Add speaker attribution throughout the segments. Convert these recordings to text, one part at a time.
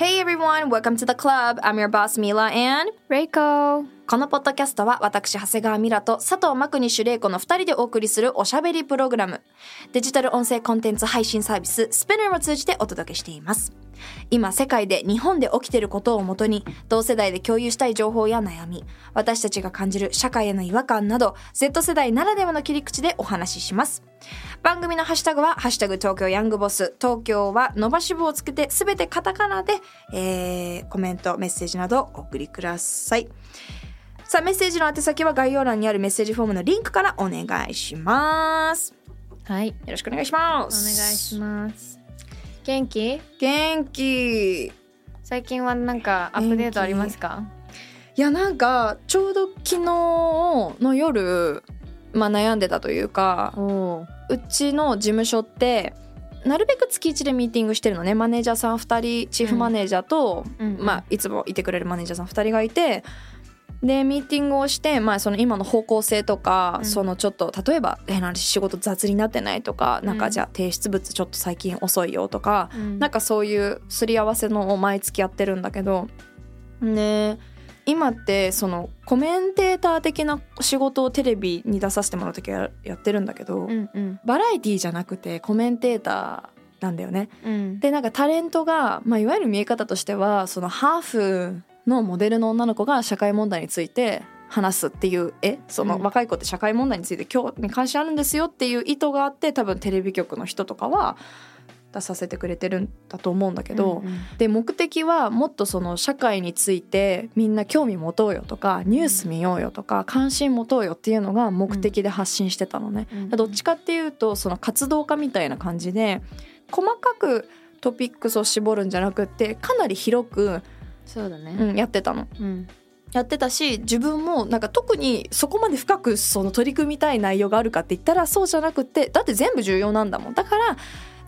Speaker 1: Hey everyone, welcome to the club. I'm your boss Mila and
Speaker 2: Reiko
Speaker 1: このポッドキャストは私長谷川ミラと佐藤真国主玲子の2人でお送りするおしゃべりプログラム。デジタル音声コンテンツ配信サービススペナーを通じてお届けしています。今世界で日本で起きていることをもとに同世代で共有したい情報や悩み私たちが感じる社会への違和感など Z 世代ならではの切り口でお話しします。番組のハッシュタグは「ハッシュタグ東京ヤングボス」東京は伸ばし棒をつけてすべてカタカナで、えーコメントメッセージなどお送りください。さあメッセージの宛先は概要欄にあるメッセージフォームのリンクからお願いします。
Speaker 2: はい。
Speaker 1: よろしくお願いしま
Speaker 2: お願い
Speaker 1: す
Speaker 2: します。元気？
Speaker 1: 元気。い
Speaker 2: 最近はなんかアップデートありますか？
Speaker 1: やなんかちょうど昨日の夜まあ悩んでたというかう。ちの事務所ってなるべく月1でミーティングしてるのね。マネージャーさん2人チーフマネージャーと、
Speaker 2: うんうん
Speaker 1: まあ、いつもいてくれるマネージャーさん2人がいてでミーティングをして、まあ、その今の方向性とか、
Speaker 2: うん。
Speaker 1: そのちょっと例えば変な話仕事雑になってないとか、なん。
Speaker 2: うん
Speaker 1: かじゃあ提出物ちょっと最近遅いよとか、
Speaker 2: うん。
Speaker 1: なんかそういうすり合わせのを毎月やってるんだけどね今ってそのコメンテーター的な仕事をテレビに出させてもらう時はやってるんだけど、
Speaker 2: うんうん。
Speaker 1: バラエティじゃなくてコメンテーターなんだよね。
Speaker 2: うん。
Speaker 1: でなんかタレントが、まあ、いわゆる見え方としてはそのハーフのモデルの女の子が社会問題について話すっていう絵その
Speaker 2: うん。
Speaker 1: 若い子って社会問題について興味関心あるんですよっていう意図があって多分テレビ局の人とかは出させてくれてるんだと思うんだけど、
Speaker 2: うんうん
Speaker 1: で目的はもっとその社会についてみんな興味持とうよとかニュース見ようよとか関心持とうよっていうのが目的で発信してたのね。
Speaker 2: うん
Speaker 1: どっちかっていうとその活動家みたいな感じで細かくトピックスを絞るんじゃなくってかなり広く、
Speaker 2: そうだね。
Speaker 1: うん、やってたの。
Speaker 2: うん。
Speaker 1: やってたし自分もなんか特にそこまで深くその取り組みたい内容があるかって言ったらそうじゃなくってだって全部重要なんだもん。だから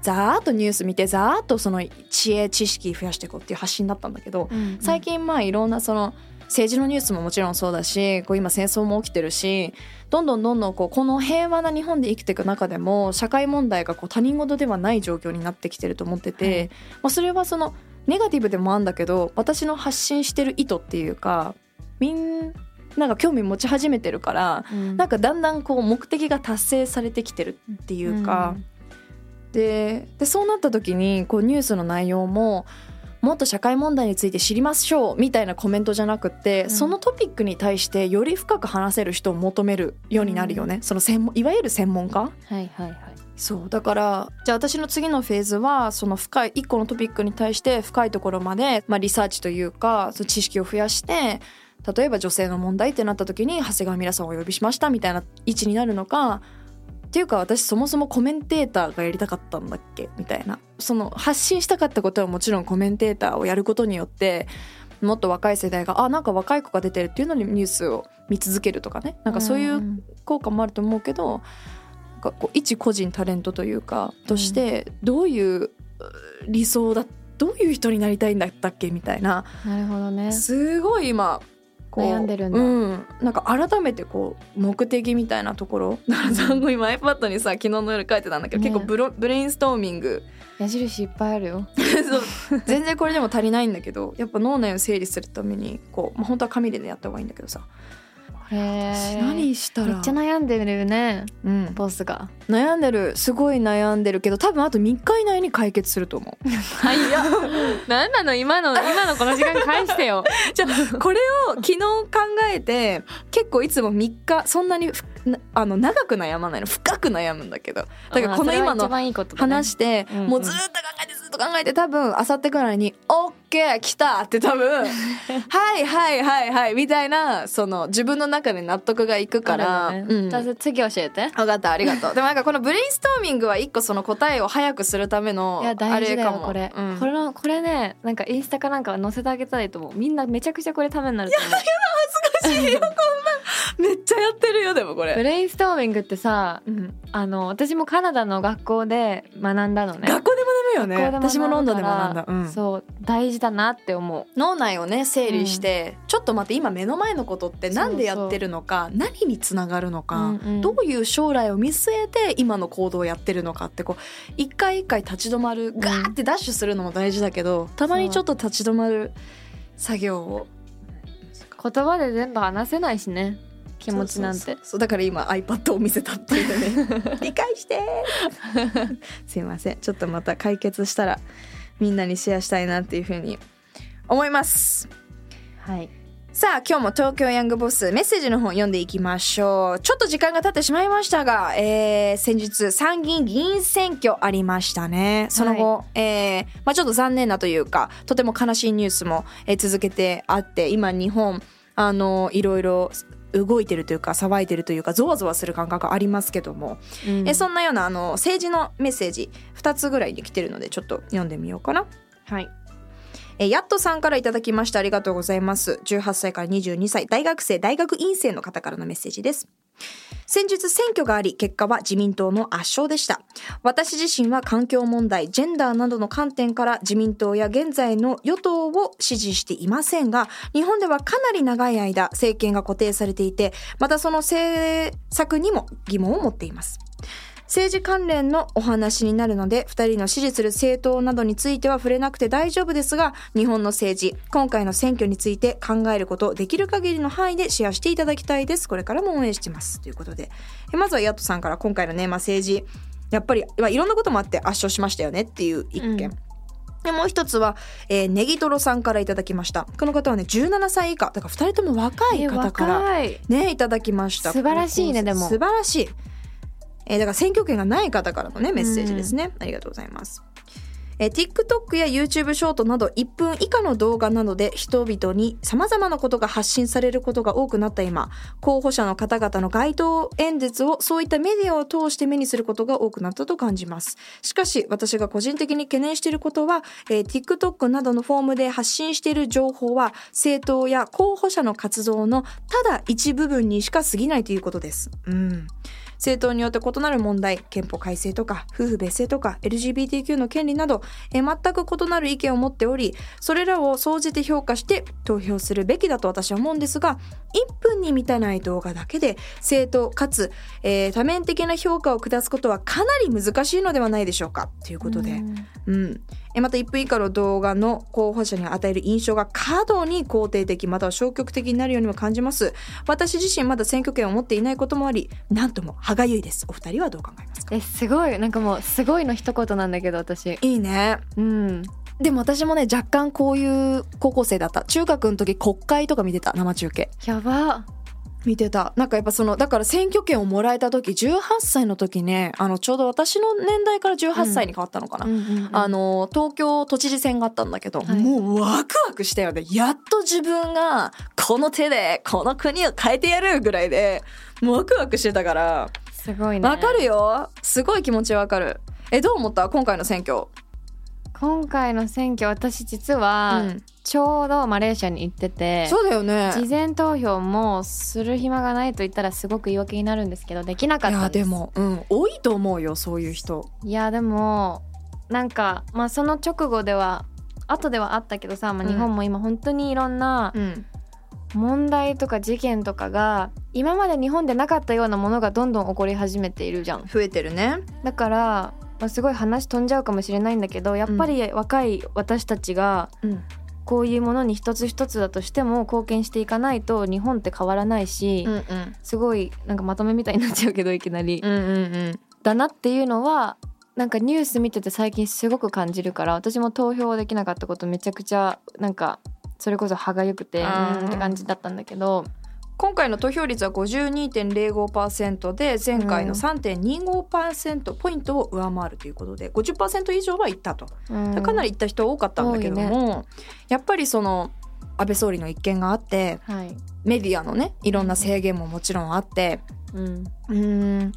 Speaker 1: ざーっとニュース見てざーっとその知恵知識増やしていこうっていう発信だったんだけど、
Speaker 2: うん。
Speaker 1: 最近まあいろんなその政治のニュースももちろんそうだしこう今戦争も起きてるしどんどんどんどんこうこの平和な日本で生きていく中でも社会問題がこう他人事ではない状況になってきてると思ってて、
Speaker 2: はい。
Speaker 1: まあ、それはそのネガティブでもあるんだけど私の発信してる意図っていうかみんなが興味持ち始めてるから
Speaker 2: うん。
Speaker 1: なんかだんだんこう目的が達成されてきてるっていうか。ででそうなった時にこうニュースの内容ももっと社会問題について知りましょうみたいなコメントじゃなくって、
Speaker 2: ん。
Speaker 1: そのトピックに対してより深く話せる人を求めるようになるよね、その専門いわゆる専門家？
Speaker 2: はいはいはい
Speaker 1: そうだからじゃあ私の次のフェーズはその深い一個のトピックに対して深いところまで、まあ、リサーチというかその知識を増やして例えば女性の問題ってなった時に長谷川ミラさんをお呼びしましたみたいな位置になるのかっていうか私そもそもコメンテーターがやりたかったんだっけ？みたいな。その発信したかったことはもちろんコメンテーターをやることによってもっと若い世代があなんか若い子が出てるっていうのにニュースを見続けるとかね。なんかそういう効果もあると思うけどなんかこう一個人タレントというかとしてどういうう理想だどういう人になりたいんだったっけみたいな。
Speaker 2: なるほどね。
Speaker 1: すごい今
Speaker 2: 悩んでるんだ。
Speaker 1: うん、なんか改めてこう目的みたいなところ。だからさ今 iPad にさ昨日の夜書いてたんだけど、
Speaker 2: ね。
Speaker 1: 結構ブロブレインストーミング。
Speaker 2: 矢印いっぱいあるよ。
Speaker 1: そう。全然これでも足りないんだけどやっぱ脳内を整理するためにこう、まあ、本当は紙でねやった方がいいんだけどさ
Speaker 2: へえ
Speaker 1: 何したら。
Speaker 2: めっちゃ悩んでるね。
Speaker 1: うん、
Speaker 2: ボスが。
Speaker 1: 悩んでるすごい悩んでるけど多分あと3日以内に解決すると思う。
Speaker 2: はいや何なの？今の今のこの時間返してよ。
Speaker 1: じゃあこれを昨日考えて結構いつも3日そんなにあの長く悩まないの。深く悩むんだけど。だからこの今の話して、
Speaker 2: うんうん。
Speaker 1: もうずっと考えてずっと考えて多分あさってぐらいに「オッケー来たって多分 はいはいはいはいみたいなその自分の中で納得がいくから、
Speaker 2: あるの
Speaker 1: うん。
Speaker 2: 次教えて。
Speaker 1: 分かったありがとう。でもなんかこのブレインストーミングは一個その答えを早くするための
Speaker 2: いや
Speaker 1: あ
Speaker 2: 大事だ
Speaker 1: れかも。
Speaker 2: よこれ、
Speaker 1: うん。
Speaker 2: これのこれねなんかインスタかなんか載せてあげたらいいと思う。みんなめちゃくちゃこれためになると思う
Speaker 1: めっちゃやってるよでもこ
Speaker 2: ブ
Speaker 1: れ、
Speaker 2: レインストーミングってさ
Speaker 1: うん。
Speaker 2: あの私もカナダの学校で学んだのね。
Speaker 1: 学校で学ぶよね。私もロンドンで学んだ、うん。
Speaker 2: そう大事だなって思う。
Speaker 1: 脳内をね整理して、ちょっと待って今目の前のことって何でやってるのか何につながるのか、
Speaker 2: うんうん。
Speaker 1: どういう将来を見据えて今の行動をやってるのかってこう一回一回立ち止まるガーってダッシュするのも大事だけどたまにちょっと立ち止まる作業を
Speaker 2: 言葉で全部話せないしね。気持ちなんて。
Speaker 1: そうだから今 iPad を見せたっていうね。理解して。すいません。ちょっとまた解決したらみんなにシェアしたいなっていうふうに思います。
Speaker 2: はい
Speaker 1: さあ今日も東京ヤングボスメッセージの方読んでいきましょう。ちょっと時間が経ってしまいましたが、えー先日参議院議員選挙ありましたね。その後、えーまあ、ちょっと残念なというかとても悲しいニュースも、えー続けてあって今日本あのいろいろ動いてるというか騒いでるというかゾワゾワする感覚ありますけども、
Speaker 2: うん。
Speaker 1: えそんなようなあの政治のメッセージ2つぐらいで来てるのでちょっと読んでみようかな。
Speaker 2: はい
Speaker 1: えーやっとさんからいただきました。ありがとうございます。18歳から22歳。大学生大学院生の方からのメッセージです。先日選挙があり結果は自民党の圧勝でした。私自身は環境問題ジェンダーなどの観点から自民党や現在の与党を支持していませんが日本ではかなり長い間政権が固定されていてまたその政策にも疑問を持っています。政治関連のお話になるので2人の支持する政党などについては触れなくて大丈夫ですが日本の政治今回の選挙について考えることできる限りの範囲でシェアしていただきたいです。これからも応援してます。ということで。えまずはヤットさんから今回のね、まあ、政治。やっぱり、まあ、いろんなこともあって圧勝しましたよね。っていう一件、
Speaker 2: うん。
Speaker 1: でもう一つは、えー、ネギトロさんからいただきました。この方はね17歳以下。だから2人とも若い
Speaker 2: え
Speaker 1: 方からねいただきました。
Speaker 2: 素晴らしいねでも。
Speaker 1: 素晴らしいえーだから選挙権がない方からのねメッセージですね、ありがとうございます。えー TikTok や YouTube ショートなど1分以下の動画などで人々に様々なことが発信されることが多くなった今候補者の方々の街頭演説をそういったメディアを通して目にすることが多くなったと感じます。しかし私が個人的に懸念していることは、えー TikTok などのフォームで発信している情報は政党や候補者の活動のただ一部分にしか過ぎないということです。うん政党によって異なる問題憲法改正とか夫婦別姓とか LGBTQ の権利などえー全く異なる意見を持っておりそれらを総じて評価して投票するべきだと私は思うんですが1分に満たない動画だけで政党かつ、えー多面的な評価を下すことはかなり難しいのではないでしょうか。ということで。
Speaker 2: うん
Speaker 1: また1分以下の動画の候補者に与える印象が過度に肯定的または消極的になるようにも感じます。私自身まだ選挙権を持っていないこともありなんとも歯がゆいです。お二人はどう考えますか？
Speaker 2: えすごい。なんかもうすごいの一言なんだけど私。
Speaker 1: いいね。
Speaker 2: うん。
Speaker 1: でも私もね若干こういう高校生だった。中学の時国会とか見てた生中継。
Speaker 2: やば
Speaker 1: 見てた。なんかやっぱそのだから選挙権をもらえた時18歳の時ねあのちょうど私の年代から18歳に変わったのかな、
Speaker 2: うん。うんうん
Speaker 1: あの東京都知事選があったんだけど、
Speaker 2: はい。
Speaker 1: もうワクワクしたよね。やっと自分がこの手でこの国を変えてやるぐらいでもうワクワクしてたから。
Speaker 2: すごいね。
Speaker 1: わかるよ。すごい気持ちわかる。えどう思った？今回の選挙
Speaker 2: 今回の選挙私実は
Speaker 1: うん。
Speaker 2: ちょうどマレーシアに行ってて、
Speaker 1: そうだよね。
Speaker 2: 事前投票もする暇がないと言ったらすごく言い訳になるんですけどできなか
Speaker 1: い
Speaker 2: ったんです。
Speaker 1: やでもうん。多いと思うよそういう人。
Speaker 2: いやでもなんかまあその直後では後ではあったけどさ、まあ、
Speaker 1: うん。
Speaker 2: 日本も今本当にいろんな
Speaker 1: うん。
Speaker 2: 問題とか事件とかが今まで日本でなかったようなものがどんどん起こり始めているじゃん。
Speaker 1: 増えてるね。
Speaker 2: だから、まあ、すごい話飛んじゃうかもしれないんだけどやっぱり若い私たちが
Speaker 1: うん。
Speaker 2: こういうものに一つ一つだとしても貢献していかないと日本って変わらないし、
Speaker 1: うんうん。
Speaker 2: すごいなんかまとめみたいになっちゃうけどいきなり、
Speaker 1: うんうん
Speaker 2: だなっていうのはなんかニュース見てて最近すごく感じるから私も投票できなかったことめちゃくちゃなんかそれこそ歯がゆくてって感じだったんだけど
Speaker 1: 今回の投票率は52.05%で前回の3.25%ポイントを上回るということで50%以上はいったと、
Speaker 2: うん。
Speaker 1: かなりいった人多かったんだけども、やっぱりその安倍総理の一件があって
Speaker 2: はい。
Speaker 1: メディアのねいろんな制限ももちろんあって
Speaker 2: うん。
Speaker 1: うーん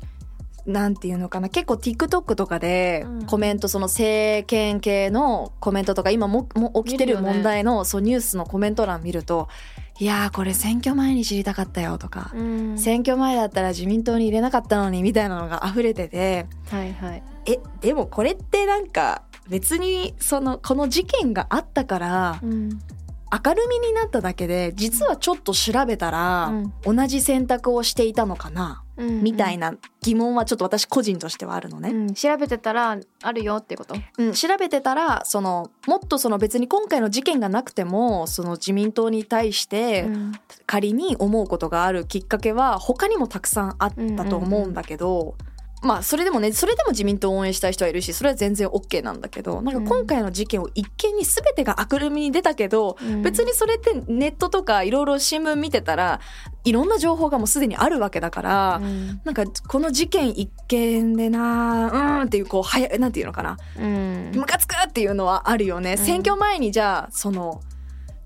Speaker 1: なんていうのかな結構 TikTok とかで
Speaker 2: うん。
Speaker 1: コメントその政権系のコメントとか今もも起きてる問題の、そうニュースのコメント欄見ると「いやーこれ選挙前に知りたかったよ」とか、
Speaker 2: うん。
Speaker 1: 選挙前だったら自民党に入れなかったのに」みたいなのが溢れてて
Speaker 2: はいはい。
Speaker 1: えでもこれってなんか別にそのこの事件があったから
Speaker 2: うん
Speaker 1: 明るみになっただけで実はちょっと調べたら、同じ選択をしていたのかな、
Speaker 2: うん。
Speaker 1: みたいな疑問はちょっと私個人としてはあるのね。
Speaker 2: うん。調べてたらあるよってこと？
Speaker 1: うん、調べてたらそのもっとその別に今回の事件がなくてもその自民党に対して
Speaker 2: うん。
Speaker 1: 仮に思うことがあるきっかけは他にもたくさんあったと思うんだけど、まあそれでもねそれでも自民党を応援したい人はいるしそれは全然 OK なんだけどなんか今回の事件を一見に全てが明るみに出たけど、
Speaker 2: うん。
Speaker 1: 別にそれってネットとかいろいろ新聞見てたらいろんな情報がもうすでにあるわけだから。
Speaker 2: うん。
Speaker 1: なんかこの事件一件でなうーんっていうこうはやなんていうのかな。
Speaker 2: うん。
Speaker 1: ムカつくっていうのはあるよね、
Speaker 2: ん。
Speaker 1: 選挙前にじゃあその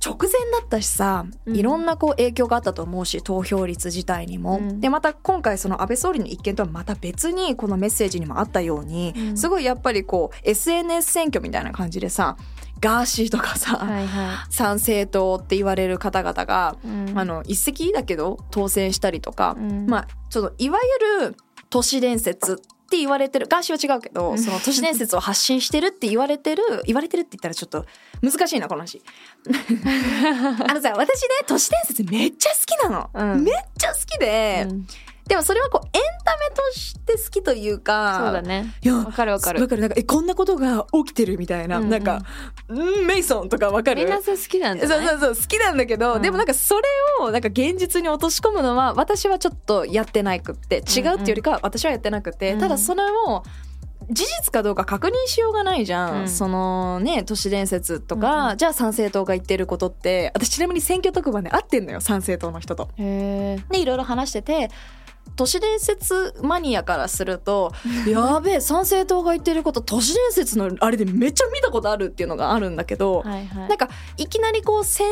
Speaker 1: 直前だったしさ
Speaker 2: うん。
Speaker 1: いろんなこう影響があったと思うし投票率自体にも、
Speaker 2: うん。
Speaker 1: でまた今回その安倍総理の一件とはまた別にこのメッセージにもあったように、
Speaker 2: うん。
Speaker 1: すごいやっぱりこう SNS 選挙みたいな感じでさガーシーとかさ、
Speaker 2: はいは
Speaker 1: 参政党って言われる方々が、あの一石だけど当選したりとか、
Speaker 2: うん。
Speaker 1: まあちょっといわゆる都市伝説って言われてるガーシーは違うけどその都市伝説を発信してるって言われてる言われてるって言ったらちょっと難しいなこの話。あのさ私ね都市伝説めっちゃ好きなの、
Speaker 2: うん。
Speaker 1: めっちゃ好きで、
Speaker 2: うん
Speaker 1: でもそれはこうエンタメとして好きというか
Speaker 2: そうだね。
Speaker 1: いや
Speaker 2: わかるわかる。
Speaker 1: わかる。なんかえこんなことが起きてるみたいな、
Speaker 2: うんうん。
Speaker 1: なんか「うんメイソン」とかわかる。
Speaker 2: みんなそれ好きなんじゃない
Speaker 1: そうそうそう好きなんだけど、
Speaker 2: うん。
Speaker 1: でもなんかそれをなんか現実に落とし込むのは私はちょっとやってなくって違うっていうよりかは私はやってなくて、
Speaker 2: うん。
Speaker 1: ただそれを事実かどうか確認しようがないじゃん、
Speaker 2: うん。
Speaker 1: そのね都市伝説とか、
Speaker 2: うんうん。
Speaker 1: じゃあ参政党が言ってることって私ちなみに選挙特番で会ってんのよ参政党の人と。でいろいろ話してて都市伝説マニアからすると やべえ参政党が言ってること都市伝説のあれでめっちゃ見たことあるっていうのがあるんだけど、
Speaker 2: はいはい。
Speaker 1: なんかいきなりこうせ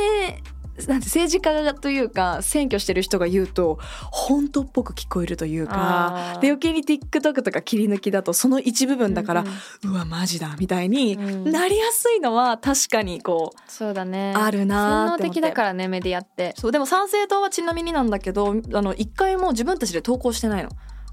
Speaker 1: なんて政治家というか選挙してる人が言うと本当っぽく聞こえるというかで余計に TikTok とか切り抜きだとその一部分だから、
Speaker 2: う
Speaker 1: うんわマジだみたいに
Speaker 2: うん。
Speaker 1: なりやすいのは確かにこう、
Speaker 2: そうだね。
Speaker 1: あるなって
Speaker 2: 的だからねメディアって。
Speaker 1: そうでも参政党はちなみになんだけどあの一回も自分たちで投稿してないの。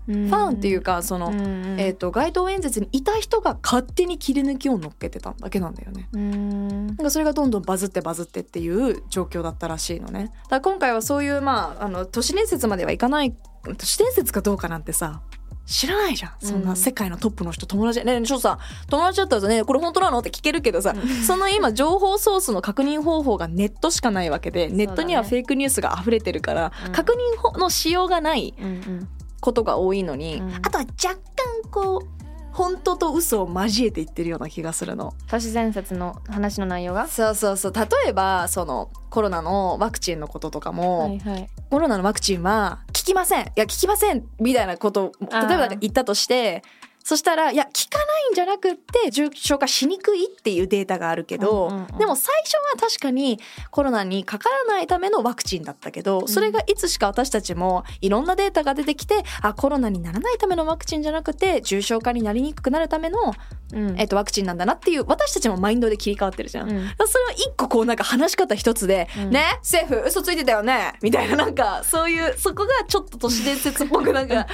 Speaker 2: フ
Speaker 1: ファンっていうかその、
Speaker 2: うん
Speaker 1: えー、と街頭演説にいた人が勝手に切り抜きを乗っけてただけなんだよね。
Speaker 2: うん。
Speaker 1: なんかそれがどんどんバズってバズってっていう状況だったらしいのね。だ今回はそういうまああの都市伝説まではいかない都市伝説かどうかなんてさ知らないじゃん。そん
Speaker 2: う
Speaker 1: なん世界のトップの人友達。ねえねえちょっとさ友達だったらさねこれ本当なのって聞けるけどさその今情報ソースの確認方法がネットしかないわけでネットにはフェイクニュースが溢れてるから、
Speaker 2: うん。
Speaker 1: 確認法のしようがない
Speaker 2: うんうん
Speaker 1: ことが多いのに、
Speaker 2: うん。
Speaker 1: あとは若干こう本当と嘘を交えて言ってるような気がするの。
Speaker 2: 都市伝説の話の内容が？
Speaker 1: そうそうそう。例えばそのコロナのワクチンのこととかも、
Speaker 2: はいはい。
Speaker 1: コロナのワクチンは効きません。いや効きません。みたいなことを例えば言ったとしてそしたらいや効かないんじゃなくって重症化しにくいっていうデータがあるけど、
Speaker 2: うんうんうん。
Speaker 1: でも最初は確かにコロナにかからないためのワクチンだったけどそれがいつしか私たちもいろんなデータが出てきてあコロナにならないためのワクチンじゃなくて重症化になりにくくなるための、
Speaker 2: うん。
Speaker 1: えっと、ワクチンなんだなっていう私たちもマインドで切り替わってるじゃん。
Speaker 2: うん。
Speaker 1: それは一個こうなんか話し方一つで、
Speaker 2: うん。
Speaker 1: ね？政府嘘ついてたよね？みたいななんかそういうそこがちょっと都市伝説っぽくなんか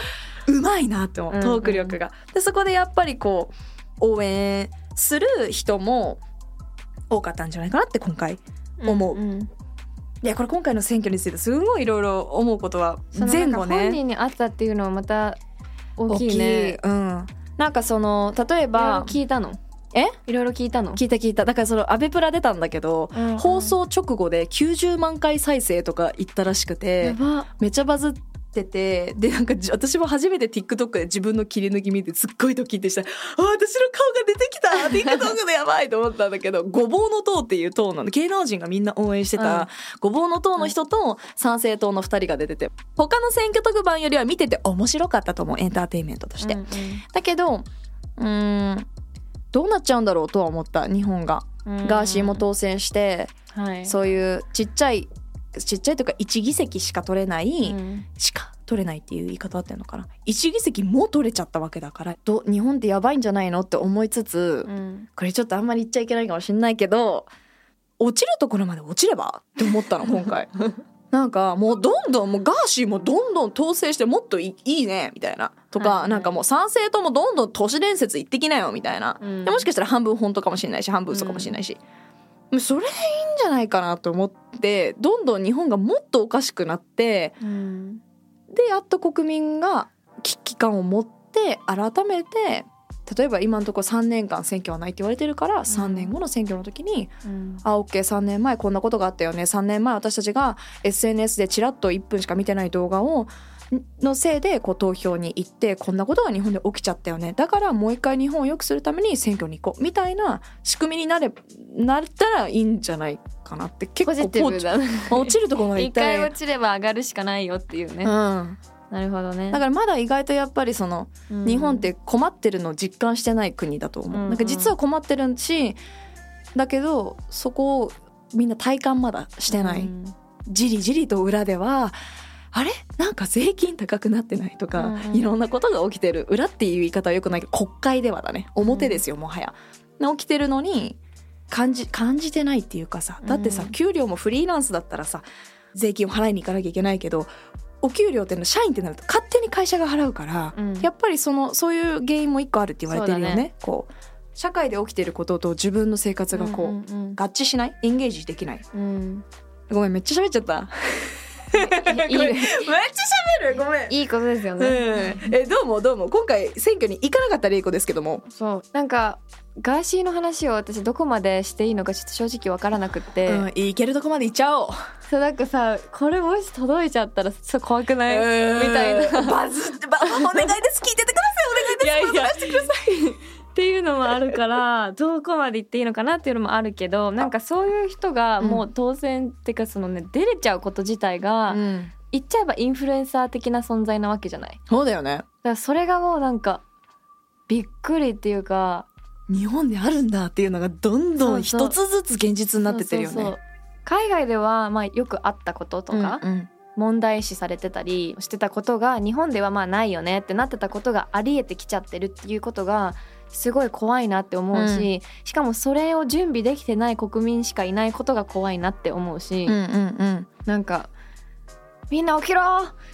Speaker 1: うまいなって思う
Speaker 2: うん。
Speaker 1: トーク力が。でそこでやっぱりこう応援する人も多かったんじゃないかなって今回思う。ん
Speaker 2: ん。
Speaker 1: いやこれ今回の選挙についてすごいいろいろ思うことは前後
Speaker 2: なんか本
Speaker 1: ね
Speaker 2: 人にあったっていうのはまた大きいね。
Speaker 1: うん、なんかその例えば
Speaker 2: 聞いたの？
Speaker 1: え？
Speaker 2: いろいろ聞いたの？
Speaker 1: 聞いた聞いた。だからそのアベプラ出たんだけど、
Speaker 2: うんうん。
Speaker 1: 放送直後で90万回再生とか言ったらしくてめっちゃバズっててでなんかじ私も初めて TikTok で自分の切り抜き見てすっごいドキッてしたあ私の顔が出てきた TikTok でやばいと思ったんだけど ごぼうの党っていう党なの。芸能人がみんな応援して
Speaker 2: うん。
Speaker 1: たごぼうの党の人と参政党の2人が出てて他の選挙特番よりは見てて面白かったと思うエンターテインメントとして。
Speaker 2: うん。
Speaker 1: だけどうーんどうなっちゃうんだろうとは思った日本が。
Speaker 2: うん。
Speaker 1: ガーシーも当選して、
Speaker 2: はい。
Speaker 1: そういうちっちゃいちっちゃいとか1議席しか取れない、
Speaker 2: うん。
Speaker 1: しか取れないっていう言い方あってんのかな。1議席も取れちゃったわけだからど日本ってやばいんじゃないのって思いつつ、
Speaker 2: うん。
Speaker 1: これちょっとあんまり言っちゃいけないかもしれないけど落ちるところまで落ちればって思ったの 今回。なんかもうどんどんもうガーシーもどんどん統制してもっといいいねみたいな。とか、
Speaker 2: はいはい。
Speaker 1: なんかもう参政党もどんどん都市伝説言ってきなよみたいな、
Speaker 2: うん。
Speaker 1: でもしかしたら半分本当かもしれないし半分嘘かもしれないし、もうそれでいいんじゃないかなと思ってどんどん日本がもっとおかしくなって
Speaker 2: うん。
Speaker 1: でやっと国民が危機感を持って改めて例えば今のところ3年間選挙はないって言われてるから3年後の選挙の時に
Speaker 2: うん「
Speaker 1: あ OK3 年前こんなことがあったよね。3年前私たちが SNS でチラッと1分しか見てない動画をのせいでこう投票に行ってこんなことが日本で起きちゃったよね。だからもう一回日本を良くするために選挙に行こうみたいな仕組みになれなったらいいんじゃないかなって結構
Speaker 2: ポジティブだね。
Speaker 1: 落ちるところまで行
Speaker 2: 一回落ちれば上がるしかないよっていうね、
Speaker 1: うん、
Speaker 2: なるほどね。
Speaker 1: だからまだ意外とやっぱりその
Speaker 2: うん。
Speaker 1: 日本って困ってるのを実感してない国だと思う、
Speaker 2: うんうん。
Speaker 1: なんか実は困ってるしだけどそこをみんな体感まだしてない、
Speaker 2: うん。
Speaker 1: じりじりと裏ではあれ？なんか税金高くなってないとか、
Speaker 2: うんうん。
Speaker 1: いろんなことが起きてる。裏っていう言い方はよくないけど国会ではだね。表ですよ、もはや。起きてるのに感じ感じてないっていうかさだってさ、
Speaker 2: うん
Speaker 1: 給料もフリーランスだったらさ税金を払いに行かなきゃいけないけどお給料ってのは社員ってなると勝手に会社が払うから、
Speaker 2: うん。
Speaker 1: やっぱりそのそういう原因も一個あるって言われてるよね。
Speaker 2: ね。
Speaker 1: こう社会で起きてることと自分の生活がこう、
Speaker 2: うんうん
Speaker 1: 合致しない？エンゲージできない？
Speaker 2: うん。
Speaker 1: ごめんめっちゃ喋っちゃっためっちゃ喋る。ごめん。
Speaker 2: いいことですよね、
Speaker 1: うん。えどうもどうも。今回選挙に行かなかったレイコですけども、
Speaker 2: そう。なんかガーシーの話を私どこまでしていいのかちょっと正直わからなくって、
Speaker 1: うん、行けるとこまで行っちゃおう。
Speaker 2: そうなんかさこれもし届いちゃったらそう怖くない、みたいな。
Speaker 1: バズってばお願いです。聞いててください。お願いです。
Speaker 2: いやいやっていうのもあるから どこまで行っていいのかなっていうのもあるけどなんかそういう人がもう当選っていうかそのね出れちゃうこと自体が、
Speaker 1: うん、
Speaker 2: 言っちゃえばインフルエンサー的な存在なわけじゃない。だか
Speaker 1: そうだよね。
Speaker 2: らそれがもうなんかびっくりっていうか
Speaker 1: 日本であるんだっていうのがどんどん一つずつ現実になってってるよね。
Speaker 2: 海外ではまあよくあったこととか、
Speaker 1: うんうん。
Speaker 2: 問題視されてたりしてたことが日本ではまあないよねってなってたことがありえてきちゃってるっていうことがすごい怖いなって思うし、しかもそれを準備できてない国民しかいないことが怖いなって思うし、
Speaker 1: うんうんうん。
Speaker 2: なんかみんな起きろ。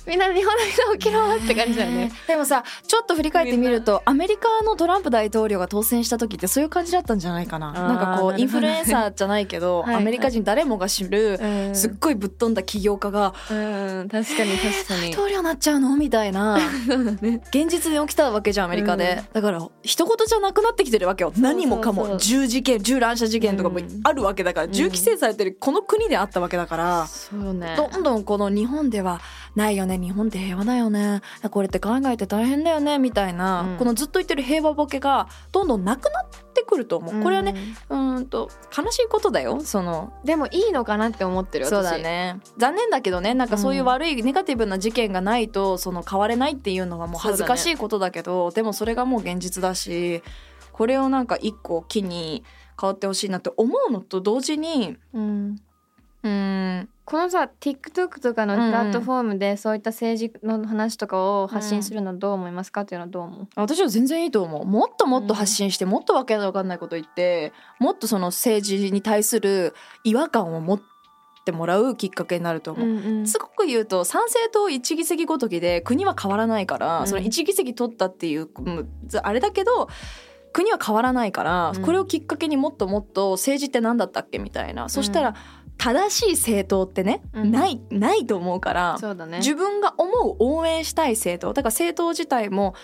Speaker 2: みんな日本の人起きろ。って感じだよね。
Speaker 1: でもさちょっと振り返ってみるとアメリカのトランプ大統領が当選した時ってそういう感じだったんじゃないかな。
Speaker 2: ー
Speaker 1: なんかこうインフルエンサーじゃないけど
Speaker 2: はいはい。
Speaker 1: アメリカ人誰もが知る
Speaker 2: うん
Speaker 1: すっごいぶっ飛んだ起業家が
Speaker 2: うん。確かに確か
Speaker 1: 大
Speaker 2: に。
Speaker 1: 統領になっちゃうの？みたいな。現実に起きたわけじゃんアメリカで、だから一言じゃなくなってきてるわけよ。何もかも銃事件銃乱射事件とかも
Speaker 2: うん。
Speaker 1: あるわけだから、
Speaker 2: うん
Speaker 1: 銃規制されてるこの国であったわけだから、
Speaker 2: そうね。
Speaker 1: どんどんこの日本ではないよね。日本って平和だよね。これって海外って大変だよね。みたいな、
Speaker 2: うん。
Speaker 1: このずっと言ってる平和ボケがどんどんなくなってくると思う、これはねうーんと悲しいことだよ。その
Speaker 2: うん。でもいいのかなって思ってる私
Speaker 1: そうだ。ね。残念だけどね。なんかそういう悪いネガティブな事件がないとその変われないっていうのがもう恥ずかしいことだけどでもそれがもう現実だしこれをなんか一個機に変わってほしいなって思うのと同時に
Speaker 2: うん。
Speaker 1: うーん。
Speaker 2: このさ TikTok とかのプラットフォームでそういった政治の話とかを発信するのはどう思いますかっていうのはどう思う、
Speaker 1: 私は全然いいと思う。もっともっと発信して、もっとわけのわかんないこと言ってもっとその政治に対する違和感を持ってもらうきっかけになると思う。
Speaker 2: ん
Speaker 1: すごく言うと参政党一議席ごときで国は変わらないから、
Speaker 2: うん。
Speaker 1: その一議席取ったっていううんあれだけど国は変わらないから、
Speaker 2: うん。
Speaker 1: これをきっかけにもっともっと政治って何だったっけみたいな、そしたら正しい政党ってね、
Speaker 2: うん。
Speaker 1: ないないと思うから。
Speaker 2: そうだね。
Speaker 1: 自分が思う応援したい政党だから政党自体も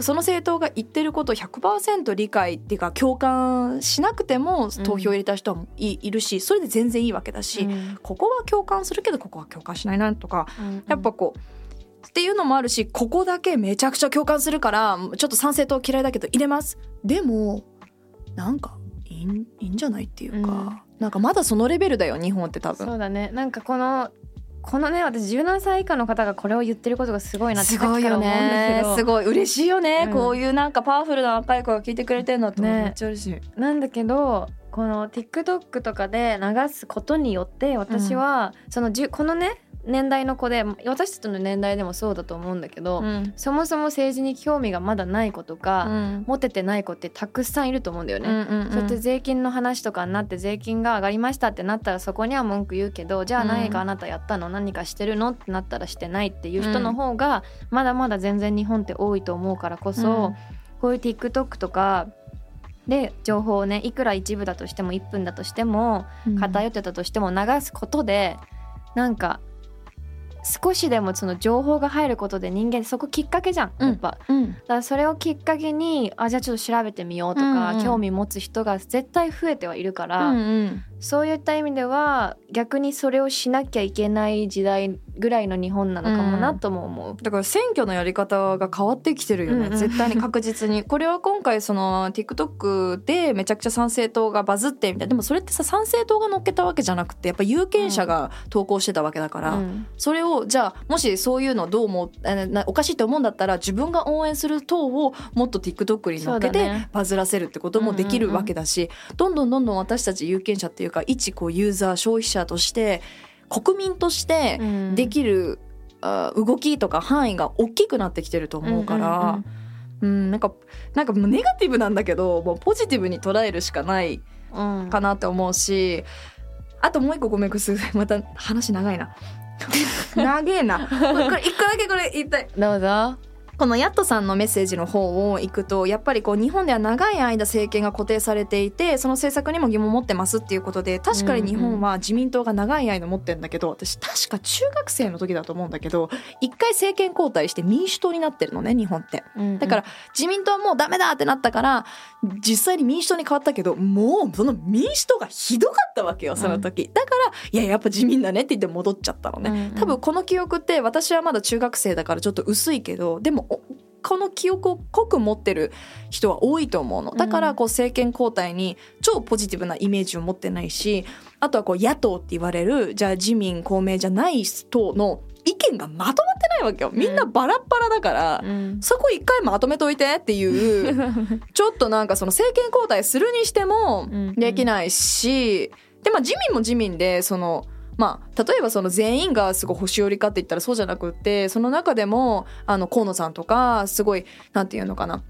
Speaker 1: その政党が言ってることを100%理解っていうか共感しなくても投票入れた人はい,、いるしそれで全然いいわけだし、
Speaker 2: うん。
Speaker 1: ここは共感するけどここは共感しないなとか
Speaker 2: うん
Speaker 1: やっぱこうっていうのもあるしここだけめちゃくちゃ共感するからちょっと参政党嫌いだけど入れます。でもなんかいいんいいんじゃないっていうか、
Speaker 2: うん
Speaker 1: なんかまだそのレベルだよ日本って多分。
Speaker 2: そうだね。なんかこのこのね私17歳以下の方がこれを言ってることがすごいなって
Speaker 1: すごいよね。すごい。嬉しいよね、
Speaker 2: うん。
Speaker 1: こういうなんかパワフルな若い子が聞いてくれてるのって
Speaker 2: ね。
Speaker 1: めっちゃ嬉しい、
Speaker 2: なんだけどこの TikTok とかで流すことによって私は、そのじゅこのね年代の子で私たちの年代でもそうだと思うんだけど、
Speaker 1: ん。
Speaker 2: そもそも政治に興味がまだない子とか、
Speaker 1: うん。
Speaker 2: 持ててない子ってたくさんいると思うんだよね。
Speaker 1: うんうんうん。
Speaker 2: そうやって税金の話とかになって税金が上がりましたってなったらそこには文句言うけどじゃあ何かあなたやったの、何かしてるの？ってなったらしてないっていう人の方がまだまだ全然日本って多いと思うからこそ、
Speaker 1: うん。
Speaker 2: こういう TikTok とかで情報をねいくら一部だとしても1分だとしても偏ってたとしても流すことでなんか少しでもその情報が入ることで人間そこきっかけじゃん。やっぱ、
Speaker 1: うん。
Speaker 2: だからそれをきっかけにあじゃあちょっと調べてみようとか、
Speaker 1: うんうん。
Speaker 2: 興味持つ人が絶対増えてはいるから、
Speaker 1: うんうん
Speaker 2: そういった意味では逆にそれをしなきゃいけない時代ぐらいの日本なのかもなとも思う。
Speaker 1: だから選挙のやり方が変わってきてるよね、
Speaker 2: うんうん。
Speaker 1: 絶対に確実に。これは今回その TikTok でめちゃくちゃ参政党がバズってみたいな。でもそれってさ参政党が乗っけたわけじゃなくてやっぱ有権者が投稿してたわけだから、
Speaker 2: うん。
Speaker 1: それをじゃあもしそういうのどう思う？えなおかしいと思うんだったら自分が応援する党をもっと TikTok に乗っけてバズらせるってこともできるわけだし、どんどんどんどん私たち有権者っていうか一こうユーザー消費者として国民として
Speaker 2: うん。
Speaker 1: できる、あ動きとか範囲が大きくなってきてると思うから、うんなんかなんかもうネガティブなんだけどもうポジティブに捉えるしかない
Speaker 2: うん。うん
Speaker 1: かなって思うしあともう一個ごめんこれすまた話長いな。長えな。これ一個だけこれ言いたい。
Speaker 2: どうぞ。
Speaker 1: このヤットさんのメッセージの方を行くとやっぱりこう日本では長い間政権が固定されていてその政策にも疑問を持ってますっていうことで確かに日本は自民党が長い間持ってるんだけど私確か中学生の時だと思うんだけど一回政権交代して民主党になってるのね日本って。だから自民党はもうダメだってなったから実際に民主党に変わったけどもうその民主党がひどかったわけよその時、だからいややっぱ自民だねって言って戻っちゃったのね、
Speaker 2: うんうん。
Speaker 1: 多分この記憶って私はまだ中学生だからちょっと薄いけどでもおこの記憶を濃く持ってる人は多いと思うの。だからこう政権交代に超ポジティブなイメージを持ってないしあとはこう野党って言われるじゃあ自民公明じゃない党の意見がまとまってないわけよ。みんなバラッバラだから、
Speaker 2: うん。
Speaker 1: そこ一回まとめといてっていう ちょっとなんかその政権交代するにしても
Speaker 2: うん。
Speaker 1: できないし、でまあ自民も自民でそのまあ例えばその全員がすごい星寄りかって言ったらそうじゃなくってその中でもあの河野さんとかすごいなんていうのかな。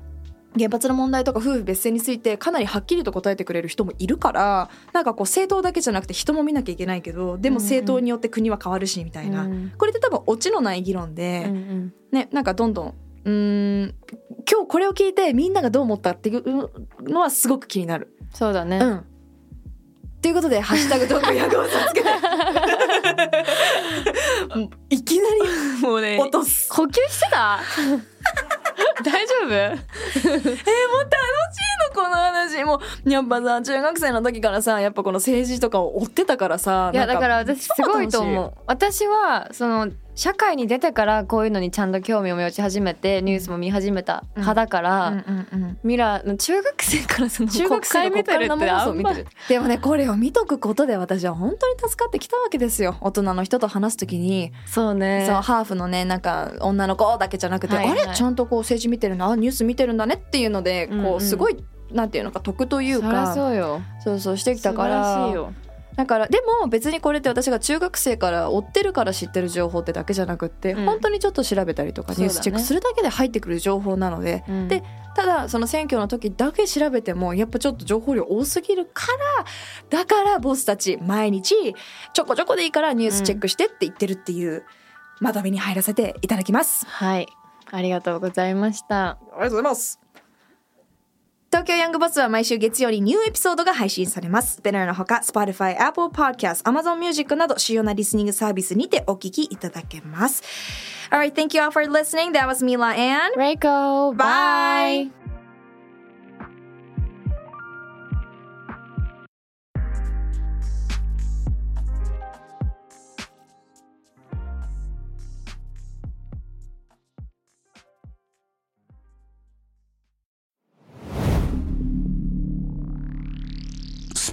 Speaker 1: 原発の問題とか夫婦別姓についてかなりはっきりと答えてくれる人もいるからなんかこう政党だけじゃなくて人も見なきゃいけないけどでも政党によって国は変わるしみたいな、
Speaker 2: うん。
Speaker 1: これって多分オチのない議論で、
Speaker 2: うんうん。
Speaker 1: ねなんかどんどんうーん今日これを聞いてみんながどう思ったっていうのはすごく気になる。
Speaker 2: そうだね。
Speaker 1: うんということで「ハッシュタグトークヤゴさつけ」もういきなり
Speaker 2: もうね
Speaker 1: 落とす。
Speaker 2: 呼吸してた？大丈夫？
Speaker 1: えー、もう楽しいのこの話。もうやっぱさ中学生の時からさやっぱこの政治とかを追ってたからさ
Speaker 2: いやだから私すごいと思う。私はその社会に出てからこういうのにちゃんと興味を持ち始めてニュースも見始めた派だから、
Speaker 1: うんうんうん
Speaker 2: ミラ中学生からその国会見てるってあんま
Speaker 1: 見てる。でもねこれを見とくことで私は本当に助かってきたわけですよ。大人の人と話す時に、
Speaker 2: そうね。
Speaker 1: そうハーフのねなんか女の子だけじゃなくて、
Speaker 2: はいはい。
Speaker 1: あれ？ちゃんとこう政治見てるな？あニュース見てるんだねっていうのでこう、
Speaker 2: うん。うん
Speaker 1: すごいなんていうのか得というか。
Speaker 2: そうよ。
Speaker 1: そうそうしてきたか
Speaker 2: ら
Speaker 1: だからでも別にこれって私が中学生から追ってるから知ってる情報ってだけじゃなくって、
Speaker 2: うん。
Speaker 1: 本当にちょっと調べたりとかニュースチェックするだけで入ってくる情報なので、
Speaker 2: うん。
Speaker 1: でただその選挙の時だけ調べてもやっぱちょっと情報量多すぎるからだからボスたち毎日ちょこちょこでいいからニュースチェックしてって言ってるっていうまとめに入らせていただきます。
Speaker 2: はい。ありがとうございました。
Speaker 1: ありがとうございます。東京ヤングバスは毎週月曜にニューエピソードが配信されます。ベナーのほか、Spotify、Apple Podcast、Amazon Music など主要なリスニングサービスにてお聞きいただけます。Alright, thank you all for listening. That was Mila and
Speaker 2: Reiko
Speaker 1: Bye.
Speaker 3: Spinner